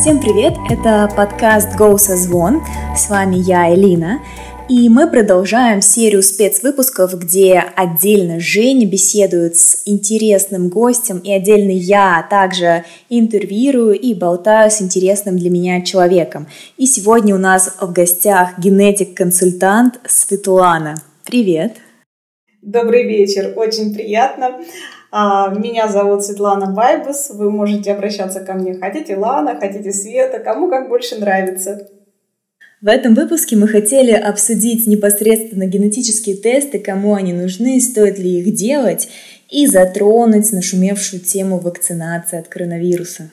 Всем привет! Это подкаст «Go Созвон». С вами я, Элина. И мы продолжаем серию спецвыпусков, где отдельно Женя беседует с интересным гостем, и отдельно я также интервьюирую и болтаю с интересным для меня человеком. И сегодня у нас в гостях генетик-консультант Светлана. Привет! Добрый вечер, очень приятно. А, меня зовут Светлана Байбус. Вы можете обращаться ко мне. Хотите Лана, хотите Света, кому как больше нравится. В этом выпуске мы хотели обсудить непосредственно генетические тесты, кому они нужны, стоит ли их делать, и затронуть нашумевшую тему вакцинации от коронавируса.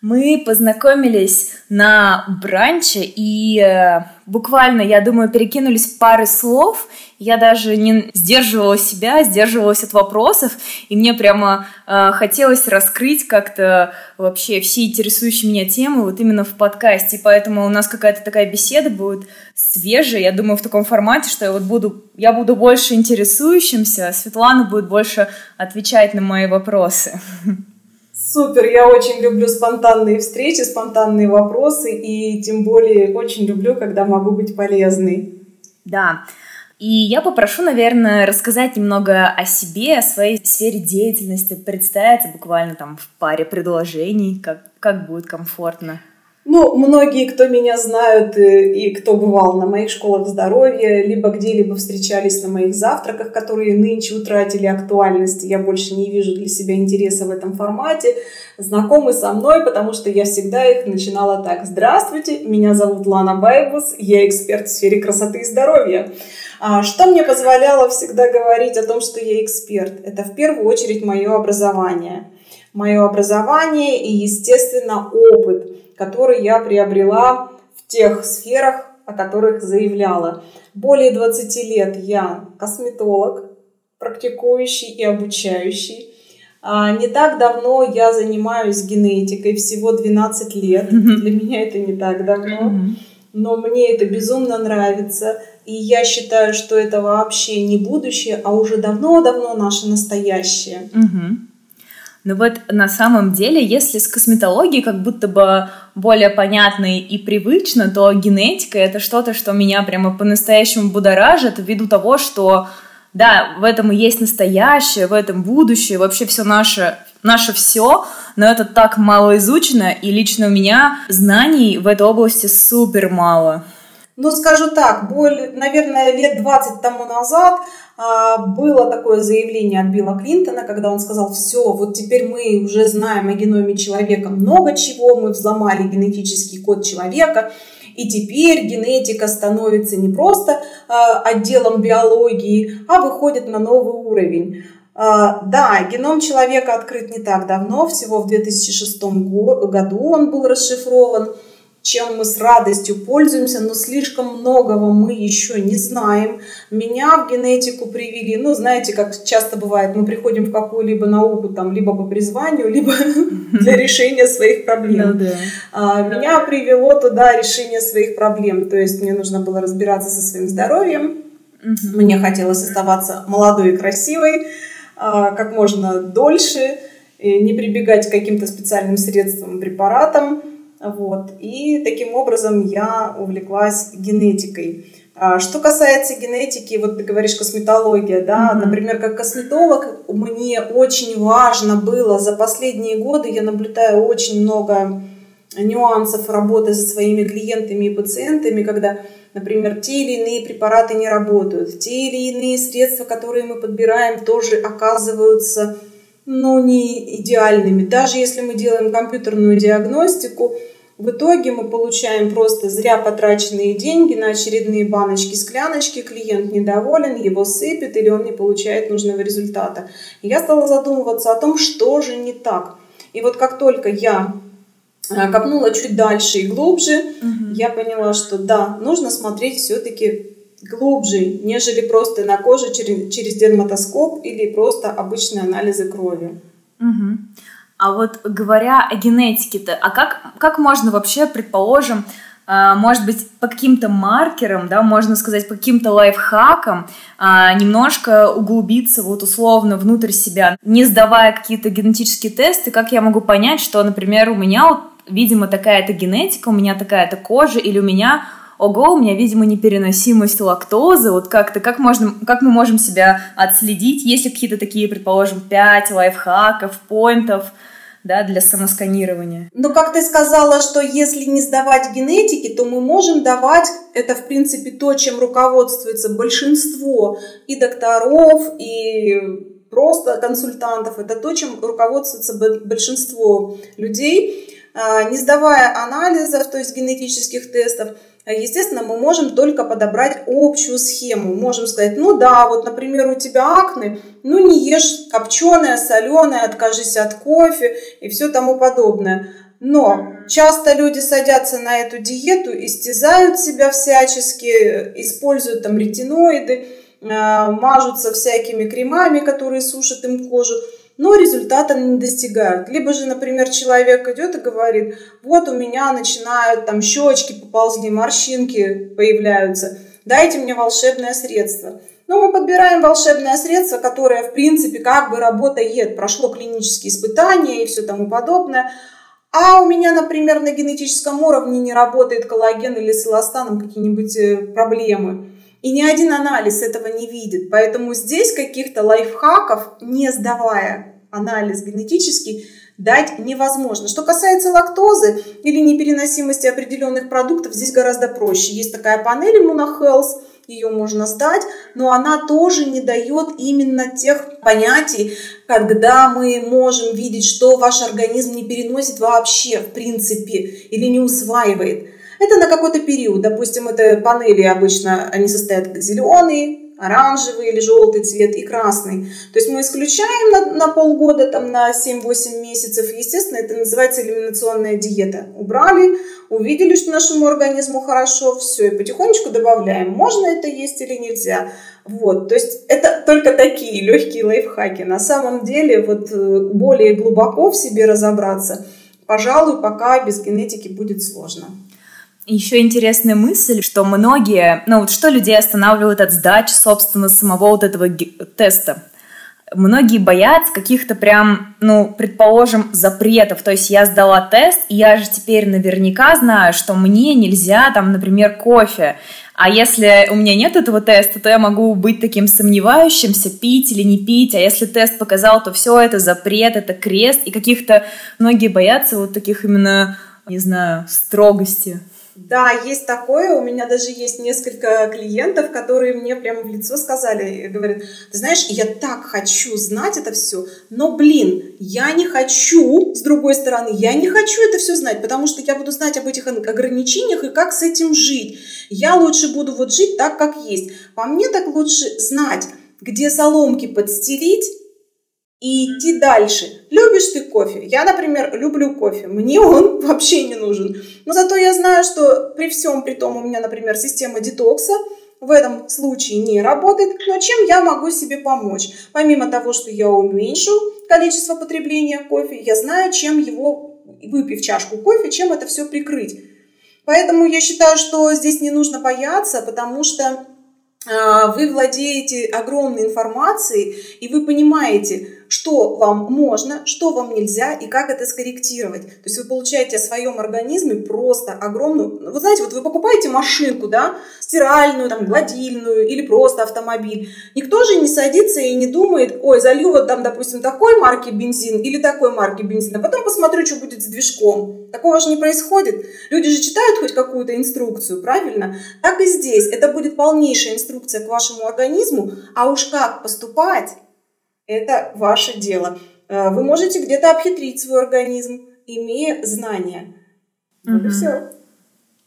Мы познакомились на бранче и э, буквально, я думаю, перекинулись пары слов. Я даже не сдерживала себя, сдерживалась от вопросов, и мне прямо э, хотелось раскрыть как-то вообще все интересующие меня темы вот именно в подкасте. Поэтому у нас какая-то такая беседа будет свежая, я думаю, в таком формате, что я вот буду, я буду больше интересующимся, а Светлана будет больше отвечать на мои вопросы. Супер, я очень люблю спонтанные встречи, спонтанные вопросы, и тем более очень люблю, когда могу быть полезной. Да. И я попрошу, наверное, рассказать немного о себе, о своей сфере деятельности, представиться буквально там в паре предложений, как, как будет комфортно. Ну, многие, кто меня знают э, и кто бывал на моих школах здоровья, либо где-либо встречались на моих завтраках, которые нынче утратили актуальность, я больше не вижу для себя интереса в этом формате, знакомы со мной, потому что я всегда их начинала так. Здравствуйте, меня зовут Лана Байбус, я эксперт в сфере красоты и здоровья. А что мне позволяло всегда говорить о том, что я эксперт? Это в первую очередь мое образование. Мое образование и, естественно, опыт – который я приобрела в тех сферах, о которых заявляла. Более 20 лет я косметолог, практикующий и обучающий. А, не так давно я занимаюсь генетикой, всего 12 лет. Для меня это не так давно. Но мне это безумно нравится. И я считаю, что это вообще не будущее, а уже давно-давно наше настоящее. Ну вот на самом деле, если с косметологией как будто бы более понятно и привычно, то генетика — это что-то, что меня прямо по-настоящему будоражит ввиду того, что да, в этом и есть настоящее, в этом будущее, вообще все наше, наше все, но это так мало изучено, и лично у меня знаний в этой области супер мало. Ну, скажу так, более, наверное, лет 20 тому назад было такое заявление от Билла Клинтона, когда он сказал, все, вот теперь мы уже знаем о геноме человека много чего, мы взломали генетический код человека, и теперь генетика становится не просто а, отделом биологии, а выходит на новый уровень. А, да, геном человека открыт не так давно, всего в 2006 году он был расшифрован чем мы с радостью пользуемся, но слишком многого мы еще не знаем. Меня в генетику привели, ну, знаете, как часто бывает, мы приходим в какую-либо науку, там, либо по призванию, либо для решения своих проблем. Ну а, меня привело туда решение своих проблем, то есть мне нужно было разбираться со своим здоровьем, мне хотелось оставаться молодой и красивой а, как можно дольше, не прибегать к каким-то специальным средствам, препаратам, вот. И таким образом я увлеклась генетикой. А что касается генетики, вот ты говоришь косметология, да, mm-hmm. например, как косметолог, мне очень важно было за последние годы, я наблюдаю очень много нюансов работы со своими клиентами и пациентами, когда, например, те или иные препараты не работают, те или иные средства, которые мы подбираем, тоже оказываются ну, не идеальными. Даже если мы делаем компьютерную диагностику, в итоге мы получаем просто зря потраченные деньги на очередные баночки, скляночки, клиент недоволен, его сыпет или он не получает нужного результата. И я стала задумываться о том, что же не так. И вот как только я э, копнула чуть дальше и глубже, угу. я поняла, что да, нужно смотреть все-таки глубже, нежели просто на коже через, через дерматоскоп или просто обычные анализы крови. Угу. А вот говоря о генетике-то, а как, как можно вообще, предположим, а, может быть, по каким-то маркерам, да, можно сказать, по каким-то лайфхакам а, немножко углубиться вот условно внутрь себя, не сдавая какие-то генетические тесты, как я могу понять, что, например, у меня вот видимо, такая-то генетика, у меня такая-то кожа, или у меня ого, у меня, видимо, непереносимость лактозы, вот как-то, как, можно, как мы можем себя отследить, есть ли какие-то такие, предположим, пять лайфхаков, поинтов, да, для самосканирования. Ну, как ты сказала, что если не сдавать генетики, то мы можем давать, это, в принципе, то, чем руководствуется большинство и докторов, и просто консультантов, это то, чем руководствуется большинство людей, а, не сдавая анализов, то есть генетических тестов, Естественно, мы можем только подобрать общую схему. Можем сказать, ну да, вот, например, у тебя акне, ну не ешь копченое, соленое, откажись от кофе и все тому подобное. Но часто люди садятся на эту диету, истязают себя всячески, используют там ретиноиды, а, мажутся всякими кремами, которые сушат им кожу но результата не достигают. Либо же, например, человек идет и говорит, вот у меня начинают там щечки поползли, морщинки появляются, дайте мне волшебное средство. Но мы подбираем волшебное средство, которое, в принципе, как бы работает, прошло клинические испытания и все тому подобное. А у меня, например, на генетическом уровне не работает коллаген или с эластаном какие-нибудь э, проблемы. И ни один анализ этого не видит. Поэтому здесь каких-то лайфхаков, не сдавая анализ генетический, дать невозможно. Что касается лактозы или непереносимости определенных продуктов, здесь гораздо проще. Есть такая панель Immunohealth, ее можно сдать, но она тоже не дает именно тех понятий, когда мы можем видеть, что ваш организм не переносит вообще, в принципе, или не усваивает. Это на какой-то период. Допустим, это панели обычно, они состоят зеленый, оранжевый или желтый цвет и красный. То есть мы исключаем на, на полгода, там, на 7-8 месяцев. Естественно, это называется элиминационная диета. Убрали, увидели, что нашему организму хорошо, все, и потихонечку добавляем. Можно это есть или нельзя. Вот, то есть это только такие легкие лайфхаки. На самом деле, вот э, более глубоко в себе разобраться, пожалуй, пока без генетики будет сложно. Еще интересная мысль, что многие, ну вот что людей останавливает от сдачи, собственно, самого вот этого теста. Многие боятся каких-то прям, ну, предположим, запретов. То есть я сдала тест, и я же теперь наверняка знаю, что мне нельзя, там, например, кофе. А если у меня нет этого теста, то я могу быть таким сомневающимся, пить или не пить. А если тест показал, то все это запрет, это крест. И каких-то многие боятся вот таких именно, не знаю, строгости. Да, есть такое. У меня даже есть несколько клиентов, которые мне прямо в лицо сказали, говорят, ты знаешь, я так хочу знать это все, но, блин, я не хочу, с другой стороны, я не хочу это все знать, потому что я буду знать об этих ограничениях и как с этим жить. Я лучше буду вот жить так, как есть. По мне так лучше знать, где соломки подстелить, и идти дальше. Любишь ты кофе? Я, например, люблю кофе. Мне он вообще не нужен. Но зато я знаю, что при всем при том у меня, например, система детокса в этом случае не работает. Но чем я могу себе помочь? Помимо того, что я уменьшу количество потребления кофе, я знаю, чем его, выпив чашку кофе, чем это все прикрыть. Поэтому я считаю, что здесь не нужно бояться, потому что а, вы владеете огромной информацией, и вы понимаете, что вам можно, что вам нельзя и как это скорректировать. То есть вы получаете о своем организме просто огромную... Вы знаете, вот вы покупаете машинку, да, стиральную, там, гладильную или просто автомобиль. Никто же не садится и не думает, ой, залью вот там, допустим, такой марки бензин или такой марки бензин, а потом посмотрю, что будет с движком. Такого же не происходит. Люди же читают хоть какую-то инструкцию, правильно? Так и здесь. Это будет полнейшая инструкция к вашему организму, а уж как поступать, это ваше дело. Э, вы можете где-то обхитрить свой организм, имея знания. Вот угу. и все.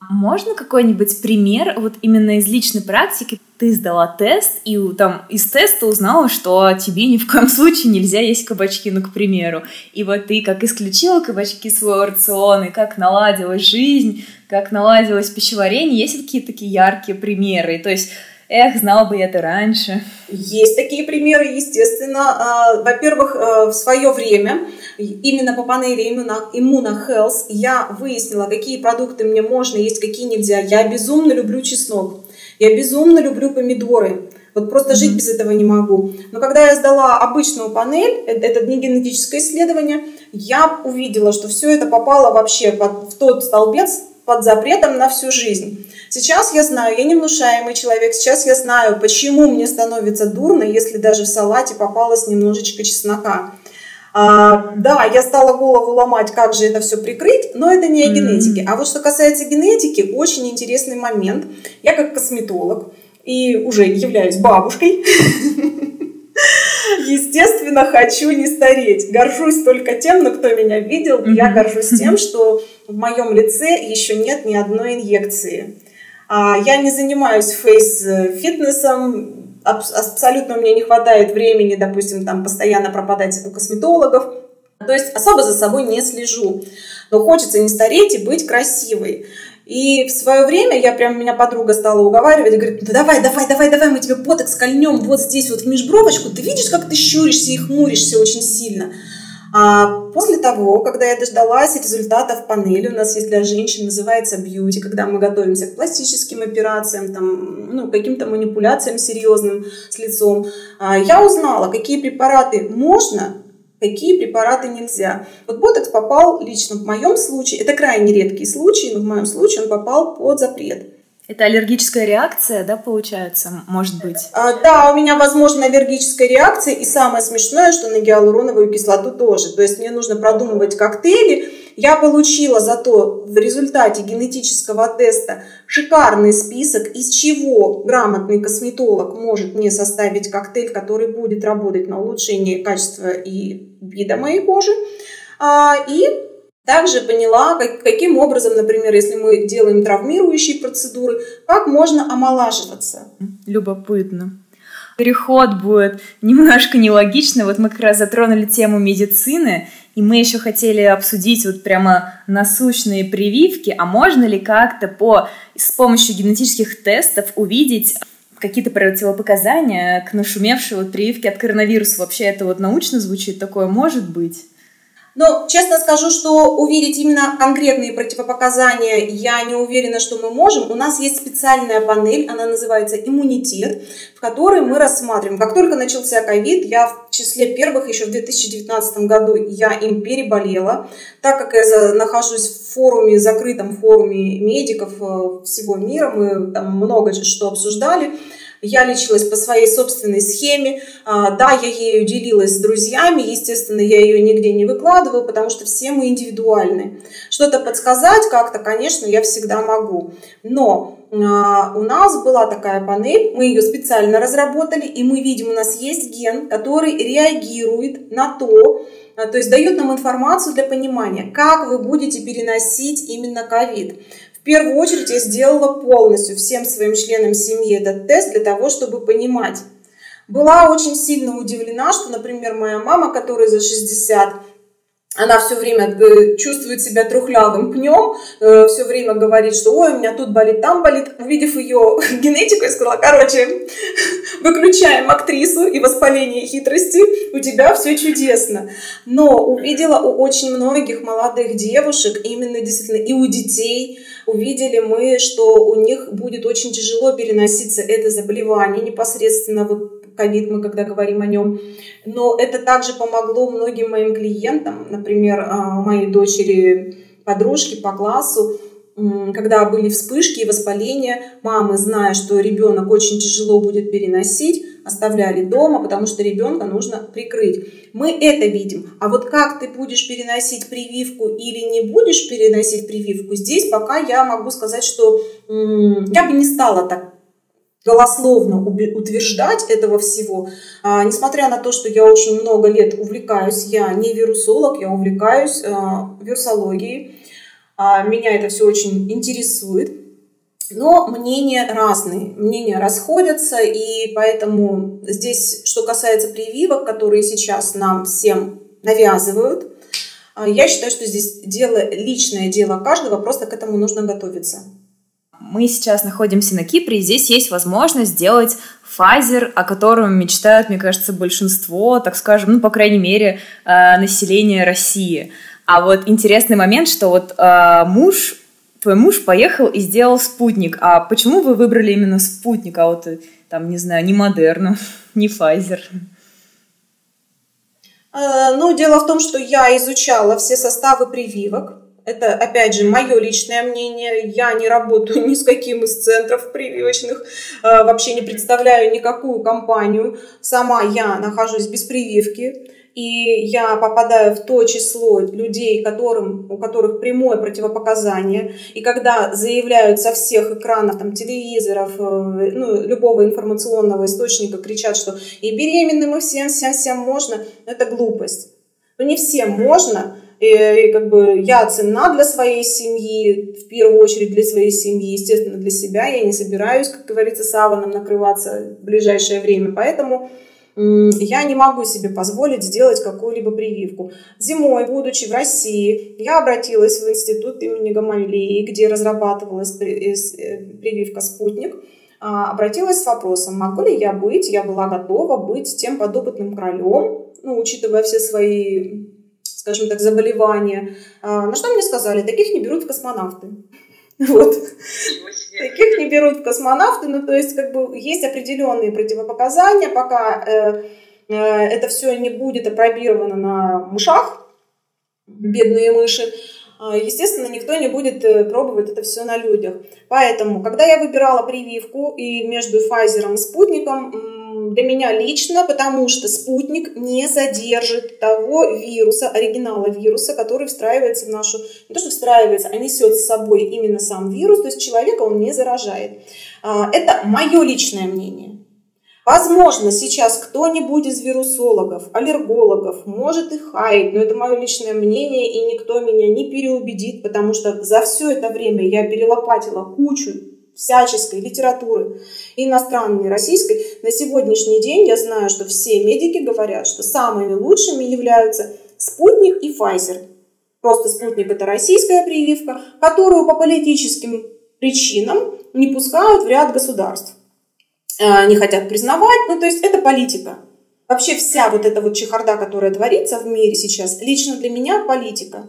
Можно какой-нибудь пример вот именно из личной практики? Ты сдала тест, и там из теста узнала, что тебе ни в коем случае нельзя есть кабачки, ну, к примеру. И вот ты как исключила кабачки своего рациона, и как наладилась жизнь, как наладилось пищеварение. Есть какие-то такие яркие примеры? То есть Эх, знал бы я это раньше. Есть такие примеры, естественно. А, во-первых, э, в свое время именно по панели Immuno я выяснила, какие продукты мне можно есть, какие нельзя. Я безумно люблю чеснок. Я безумно люблю помидоры. Вот просто жить без этого не могу. Но когда я сдала обычную панель, э, это не генетическое исследование, я увидела, что все это попало вообще под, в тот столбец под запретом на всю жизнь. Сейчас я знаю, я не внушаемый человек, сейчас я знаю, почему мне становится дурно, если даже в салате попалось немножечко чеснока. А, да, я стала голову ломать, как же это все прикрыть, но это не о генетике. А вот что касается генетики, очень интересный момент. Я как косметолог и уже являюсь бабушкой, естественно, хочу не стареть. Горжусь только тем, но кто меня видел, я горжусь тем, что в моем лице еще нет ни одной инъекции. А, я не занимаюсь фейс-фитнесом, абсолютно мне не хватает времени, допустим, там постоянно пропадать у косметологов. То есть особо за собой не слежу. Но хочется не стареть и быть красивой. И в свое время я прям, меня подруга стала уговаривать, говорит, ну давай, давай, давай, давай, мы тебе ботокс кольнем вот здесь вот в межбровочку. Ты видишь, как ты щуришься и хмуришься очень сильно. А после того, когда я дождалась результатов панели, у нас есть для женщин, называется бьюти, когда мы готовимся к пластическим операциям, там, ну, каким-то манипуляциям серьезным с лицом, а, я узнала, какие препараты можно, какие препараты нельзя. Вот ботокс попал лично в моем случае, это крайне редкий случай, но в моем случае он попал под запрет. Это аллергическая реакция, да, получается, может быть? А, да, у меня, возможно, аллергическая реакция. И самое смешное, что на гиалуроновую кислоту тоже. То есть мне нужно продумывать коктейли. Я получила зато в результате генетического теста шикарный список, из чего грамотный косметолог может мне составить коктейль, который будет работать на улучшение качества и вида моей кожи. А, и также поняла, как, каким образом, например, если мы делаем травмирующие процедуры, как можно омолаживаться. Любопытно. Переход будет немножко нелогично. Вот мы как раз затронули тему медицины, и мы еще хотели обсудить вот прямо насущные прививки, а можно ли как-то по, с помощью генетических тестов увидеть какие-то противопоказания к нашумевшей вот прививке от коронавируса. Вообще это вот научно звучит, такое может быть? Но честно скажу, что увидеть именно конкретные противопоказания я не уверена, что мы можем. У нас есть специальная панель, она называется иммунитет, в которой мы рассматриваем. Как только начался ковид, я в числе первых еще в 2019 году я им переболела, так как я нахожусь в форуме, закрытом форуме медиков э, всего мира, мы там много что обсуждали. Я лечилась по своей собственной схеме. А, да, я ею делилась с друзьями. Естественно, я ее нигде не выкладываю, потому что все мы индивидуальны. Что-то подсказать как-то, конечно, я всегда могу. Но а, у нас была такая панель, мы ее специально разработали, и мы видим, у нас есть ген, который реагирует на то, а, то есть дает нам информацию для понимания, как вы будете переносить именно ковид первую очередь я сделала полностью всем своим членам семьи этот тест для того, чтобы понимать. Была очень сильно удивлена, что, например, моя мама, которая за 60, она все время э, чувствует себя трухлявым пнем, э, все время говорит, что ой, у меня тут болит, там болит. Увидев ее генетику, я сказала, короче, выключаем актрису и воспаление хитрости, у тебя все чудесно. Но увидела у очень многих молодых девушек, именно действительно и у детей, увидели мы, что у них будет очень тяжело переноситься это заболевание, непосредственно вот ковид, мы когда говорим о нем. Но это также помогло многим моим клиентам, например, а, моей дочери подружки по классу, когда были вспышки и воспаления, мамы, зная, что ребенок очень тяжело будет переносить, оставляли дома, потому что ребенка нужно прикрыть. Мы это видим. А вот как ты будешь переносить прививку или не будешь переносить прививку, здесь пока я могу сказать, что я бы не стала так голословно утверждать этого всего. А, несмотря на то, что я очень много лет увлекаюсь, я не вирусолог, я увлекаюсь а, вирусологией. А, меня это все очень интересует. Но мнения разные, мнения расходятся, и поэтому здесь, что касается прививок, которые сейчас нам всем навязывают, а, я считаю, что здесь дело, личное дело каждого, просто к этому нужно готовиться. Мы сейчас находимся на Кипре, и здесь есть возможность сделать фазер, о котором мечтают, мне кажется, большинство, так скажем, ну, по крайней мере, э, населения России. А вот интересный момент, что вот э, муж твой муж поехал и сделал спутник. А почему вы выбрали именно спутник, а вот там, не знаю, не Модерну, не Pfizer? Э, ну, дело в том, что я изучала все составы прививок. Это, опять же, мое личное мнение. Я не работаю ни с каким из центров прививочных, э, вообще не представляю никакую компанию. Сама я нахожусь без прививки и я попадаю в то число людей, которым, у которых прямое противопоказание, и когда заявляют со всех экранов, там, телевизоров, э, ну, любого информационного источника, кричат, что и беременным, и всем, всем, всем можно, это глупость. Но не всем можно, и, и как бы я цена для своей семьи, в первую очередь для своей семьи, естественно, для себя. Я не собираюсь, как говорится, саваном накрываться в ближайшее время. Поэтому я не могу себе позволить сделать какую-либо прививку. Зимой, будучи в России, я обратилась в институт имени Гамалеи, где разрабатывалась э, прививка «Спутник», а, обратилась с вопросом, могу ли я быть, я была готова быть тем подопытным королем, ну, учитывая все свои, скажем так, заболевания. На что мне сказали, таких не берут в космонавты. Вот. Таких не берут в космонавты, ну то есть как бы есть определенные противопоказания, пока э, э, это все не будет опробировано на мышах, бедные мыши, э, естественно, никто не будет э, пробовать это все на людях. Поэтому, когда я выбирала прививку и между Pfizer и спутником, для меня лично, потому что спутник не содержит того вируса, оригинала вируса, который встраивается в нашу, не то что встраивается, а несет с собой именно сам вирус, то есть человека он не заражает. А, это мое личное мнение. Возможно, сейчас кто-нибудь из вирусологов, аллергологов может и хаять, но это мое личное мнение, и никто меня не переубедит, потому что за все это время я перелопатила кучу всяческой литературы, иностранной, российской, на сегодняшний день я знаю, что все медики говорят, что самыми лучшими являются спутник и Pfizer. Просто спутник – это российская прививка, которую по политическим причинам не пускают в ряд государств. Э, не хотят признавать, ну то есть это политика. Вообще вся вот эта вот чехарда, которая творится в мире сейчас, лично для меня политика.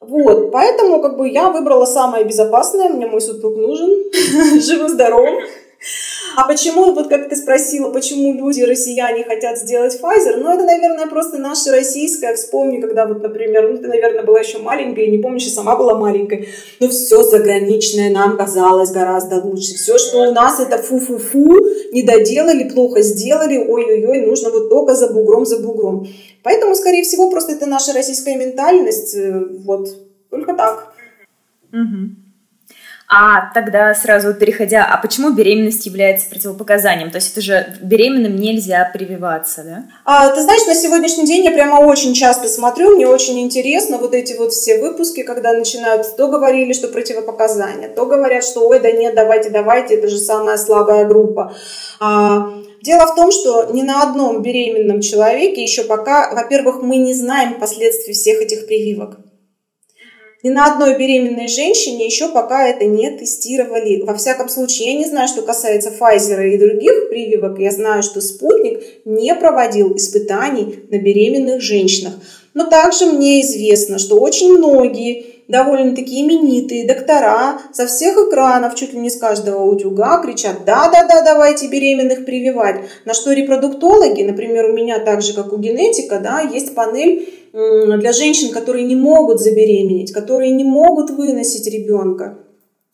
Вот, поэтому как бы я выбрала самое безопасное, мне мой супруг нужен, живо-здоров. А почему, вот как ты спросила, почему люди, россияне, хотят сделать Pfizer? Ну, это, наверное, просто наше российское. Вспомни, когда вот, например, ну, ты, наверное, была еще маленькая, не помнишь, и сама была маленькой. Но все заграничное нам казалось гораздо лучше. Все, что у нас, это фу-фу-фу, не доделали, плохо сделали, ой-ой-ой, нужно вот только за бугром, за бугром. Поэтому, скорее всего, просто это наша российская ментальность. Э, вот, только так. Угу. А тогда сразу переходя, а почему беременность является противопоказанием? То есть это же беременным нельзя прививаться, да? А, ты знаешь, на сегодняшний день я прямо очень часто смотрю, мне очень интересно вот эти вот все выпуски, когда начинают, то говорили, что противопоказания, то говорят, что ой, да нет, давайте, давайте, это же самая слабая группа. А, Дело в том, что ни на одном беременном человеке еще пока, во-первых, мы не знаем последствий всех этих прививок. Ни на одной беременной женщине еще пока это не тестировали. Во всяком случае, я не знаю, что касается Pfizer и других прививок. Я знаю, что спутник не проводил испытаний на беременных женщинах. Но также мне известно, что очень многие довольно-таки именитые доктора со всех экранов, чуть ли не с каждого утюга, кричат «да-да-да, давайте беременных прививать». На что репродуктологи, например, у меня так же, как у генетика, да, есть панель для женщин, которые не могут забеременеть, которые не могут выносить ребенка.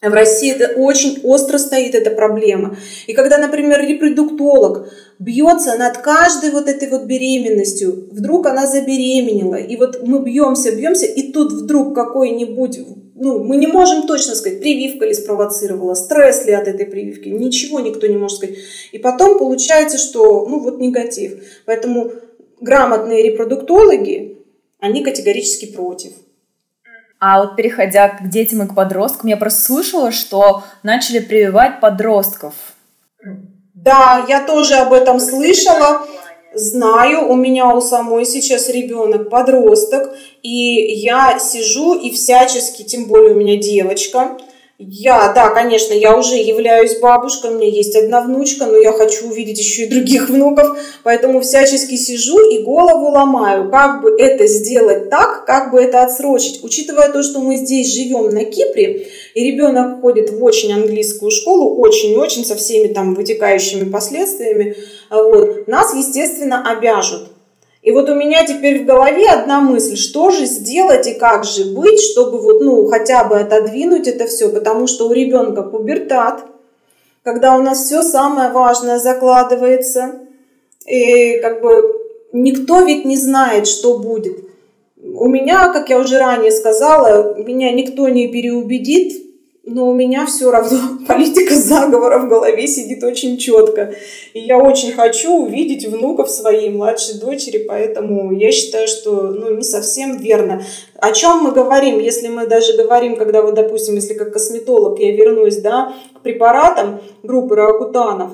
В России это очень остро стоит эта проблема. И когда, например, репродуктолог бьется над каждой вот этой вот беременностью, вдруг она забеременела, и вот мы бьемся, бьемся, и тут вдруг какой-нибудь, ну, мы не можем точно сказать, прививка ли спровоцировала, стресс ли от этой прививки, ничего никто не может сказать. И потом получается, что, ну, вот негатив. Поэтому грамотные репродуктологи, они категорически против. А вот переходя к детям и к подросткам, я просто слышала, что начали прививать подростков. Да, я тоже об этом слышала. Знаю, у меня у самой сейчас ребенок подросток, и я сижу и всячески, тем более у меня девочка, Я, да, конечно, я уже являюсь бабушкой, у меня есть одна внучка, но я хочу увидеть еще и других внуков, поэтому всячески сижу и голову ломаю, как бы это сделать так, как бы это отсрочить. Учитывая то, что мы здесь живем на Кипре, и ребенок ходит в очень английскую школу, очень-очень со всеми там вытекающими последствиями, вот, нас, естественно, обяжут и вот у меня теперь в голове одна мысль, что же сделать и как же быть, чтобы вот, ну, хотя бы отодвинуть это все, потому что у ребенка пубертат, когда у нас все самое важное закладывается, и как бы никто ведь не знает, что будет. У меня, как я уже ранее сказала, меня никто не переубедит, но у меня все равно политика заговора в голове сидит очень четко. И я очень хочу увидеть внуков своей младшей дочери, поэтому я считаю, что ну, не совсем верно. О чем мы говорим, если мы даже говорим, когда вот, допустим, если как косметолог я вернусь да, к препаратам группы ракутанов,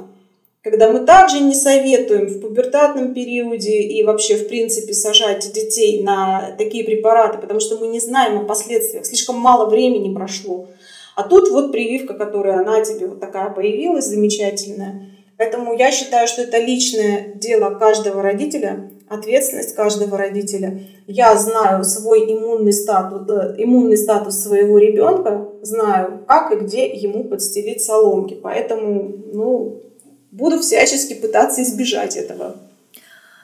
когда мы также не советуем в пубертатном периоде и вообще, в принципе, сажать детей на такие препараты, потому что мы не знаем о последствиях, слишком мало времени прошло. А тут вот прививка, которая она тебе вот такая появилась, замечательная. Поэтому я считаю, что это личное дело каждого родителя, ответственность каждого родителя. Я знаю свой иммунный статус, э, иммунный статус своего ребенка, знаю, как и где ему подстелить соломки. Поэтому ну, буду всячески пытаться избежать этого.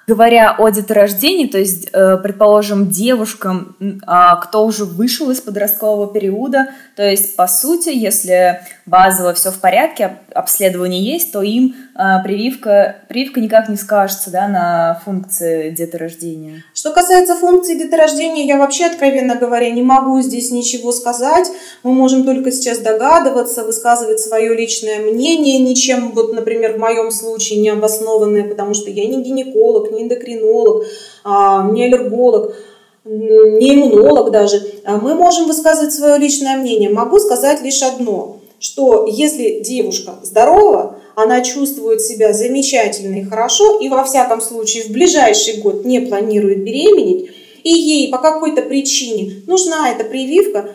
Говоря о деторождении, то есть, э, предположим, девушкам, а, кто уже вышел из подросткового периода, то есть, по сути, если базово все в порядке, обследование есть, то им а, прививка, прививка никак не скажется да, на функции деторождения. Что касается функции деторождения, я вообще, откровенно говоря, не могу здесь ничего сказать. Мы можем только сейчас догадываться, высказывать свое личное мнение, ничем, вот, например, в моем случае не обоснованное, потому что я не гинеколог, не эндокринолог, а, не аллерголог не иммунолог даже, а мы можем высказывать свое личное мнение. Могу сказать лишь одно, что если девушка здорова, она чувствует себя замечательно и хорошо, и во всяком случае в ближайший год не планирует беременеть, и ей по какой-то причине нужна эта прививка,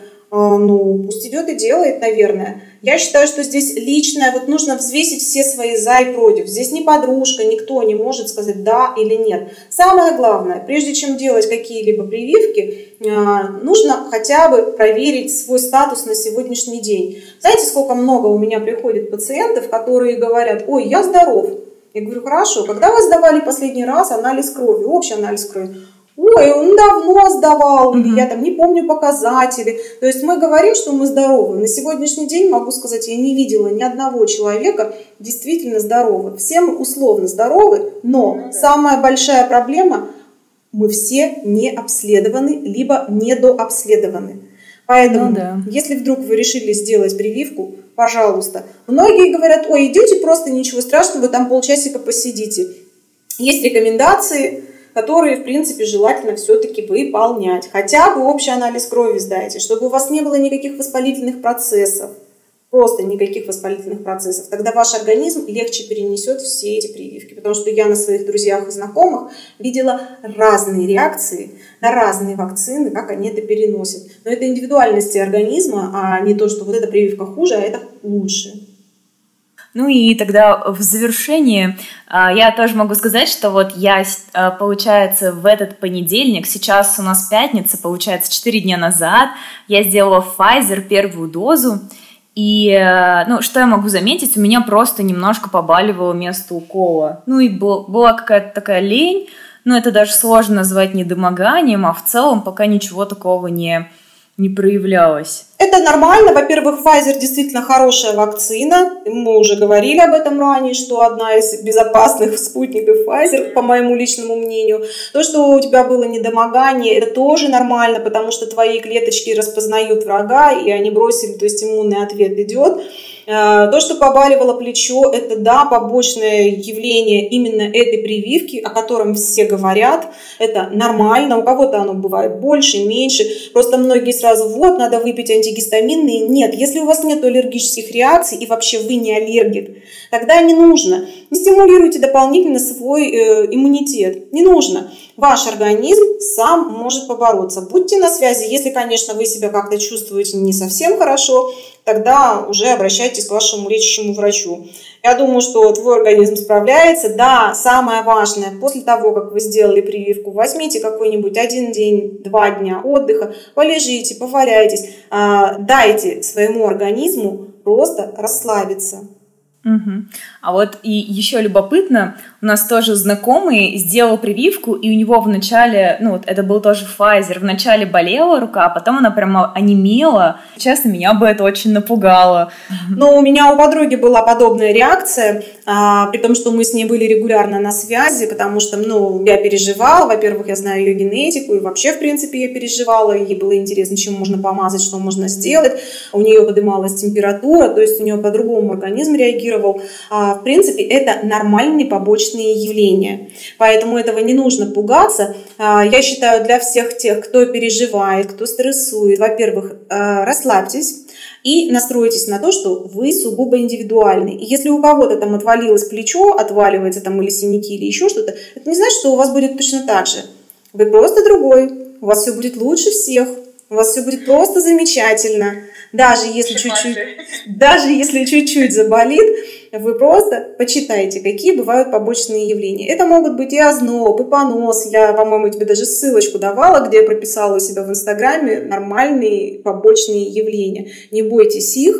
ну, пусть идет и делает, наверное. Я считаю, что здесь личное, вот нужно взвесить все свои за и против. Здесь ни подружка, никто не может сказать да или нет. Самое главное, прежде чем делать какие-либо прививки, а, нужно хотя бы проверить свой статус на сегодняшний день. Знаете, сколько много у меня приходит пациентов, которые говорят, ой, я здоров. Я говорю, хорошо, когда вы сдавали последний раз анализ крови, общий анализ крови? Ой, он давно сдавал, или я там не помню показатели. То есть мы говорим, что мы здоровы. На сегодняшний день могу сказать, я не видела ни одного человека действительно здорового. Все мы условно здоровы, но ну, да. самая большая проблема мы все не обследованы, либо недообследованы. Поэтому, ну, да. если вдруг вы решили сделать прививку, пожалуйста. Многие говорят, ой, идете просто, ничего страшного, вы там полчасика посидите. Есть рекомендации, которые, в принципе, желательно все-таки выполнять. Хотя бы общий анализ крови сдайте, чтобы у вас не было никаких воспалительных процессов. Просто никаких воспалительных процессов. Тогда ваш организм легче перенесет все эти прививки. Потому что я на своих друзьях и знакомых видела разные реакции на разные вакцины, как они это переносят. Но это индивидуальности организма, а не то, что вот эта прививка хуже, а это лучше. Ну и тогда в завершении а, я тоже могу сказать, что вот я, а, получается, в этот понедельник, сейчас у нас пятница, получается, 4 дня назад, я сделала Pfizer первую дозу, и, э, ну, что я могу заметить, у меня просто немножко побаливало место укола. Ну и была какая-то такая лень, но это даже сложно назвать недомоганием, а в целом пока ничего такого не, не проявлялось. Это нормально. Во-первых, Pfizer действительно хорошая вакцина. Мы уже говорили об этом ранее, что одна из безопасных спутников Pfizer, по моему личному мнению. То, что у тебя было недомогание, это тоже нормально, потому что твои клеточки распознают врага, и они бросили, то есть иммунный ответ идет. Э, то, что побаливало плечо, это да, побочное явление именно этой прививки, о котором все говорят. Это нормально, у кого-то оно бывает больше, меньше. Просто многие сразу, вот, надо выпить антигистаминные. Нет, если у вас нет аллергических реакций и вообще вы не аллергик, тогда не нужно. Не стимулируйте дополнительно свой э, иммунитет. Не нужно. Ваш организм сам может побороться. Будьте на связи, если, конечно, вы себя как-то чувствуете не совсем хорошо, тогда уже обращайтесь к вашему лечащему врачу. Я думаю, что твой организм справляется. Да, самое важное, после того, как вы сделали прививку, возьмите какой-нибудь один день, два дня отдыха, полежите, поваляйтесь, а, дайте своему организму просто расслабиться. Угу. А вот и еще любопытно, у нас тоже знакомый сделал прививку, и у него вначале, ну вот это был тоже Pfizer, вначале болела рука, а потом она прямо онемела. Честно, меня бы это очень напугало. Но у меня у подруги была подобная реакция, а, при том, что мы с ней были регулярно на связи, потому что, ну, я переживала, во-первых, я знаю ее генетику, и вообще, в принципе, я переживала, ей было интересно, чем можно помазать, что можно сделать. У нее поднималась температура, то есть у нее по-другому организм реагировал. А, в принципе, это нормальные побочные явления. Поэтому этого не нужно пугаться. А, я считаю, для всех тех, кто переживает, кто стрессует, во-первых, а, расслабьтесь, и настройтесь на то, что вы сугубо индивидуальны. И если у кого-то там отвалилось плечо, отваливается там или синяки, или еще что-то, это не значит, что у вас будет точно так же. Вы просто другой, у вас все будет лучше всех, у вас все будет просто замечательно. Даже если чуть-чуть, даже если чуть-чуть заболит, вы просто почитайте, какие бывают побочные явления. Это могут быть и озноб, и понос. Я, по-моему, тебе даже ссылочку давала, где я прописала у себя в Инстаграме нормальные побочные явления. Не бойтесь их,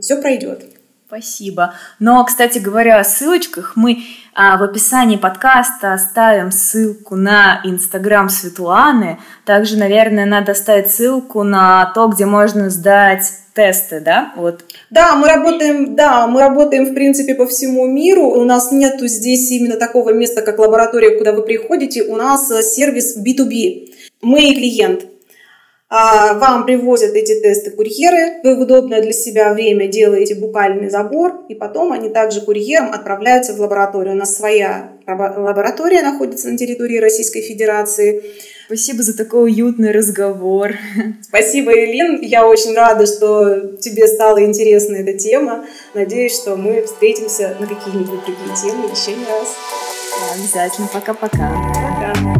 все пройдет. Спасибо. Но, кстати говоря, о ссылочках мы а, в описании подкаста оставим ссылку на Инстаграм Светланы. Также, наверное, надо оставить ссылку на то, где можно сдать тесты, да? Вот. Да, мы работаем, да, мы работаем, в принципе, по всему миру. У нас нету здесь именно такого места, как лаборатория, куда вы приходите. У нас э, сервис B2B. Мы клиент. А, вам привозят эти тесты курьеры, вы в удобное для себя время делаете букальный забор, и потом они также курьером отправляются в лабораторию. У нас своя лаборатория находится на территории Российской Федерации. Спасибо за такой уютный разговор. Спасибо, Элин. Я очень рада, что тебе стала интересна эта тема. Надеюсь, что мы встретимся на какие-нибудь другие темы еще не раз. Обязательно. Пока-пока. Пока. -пока. Пока.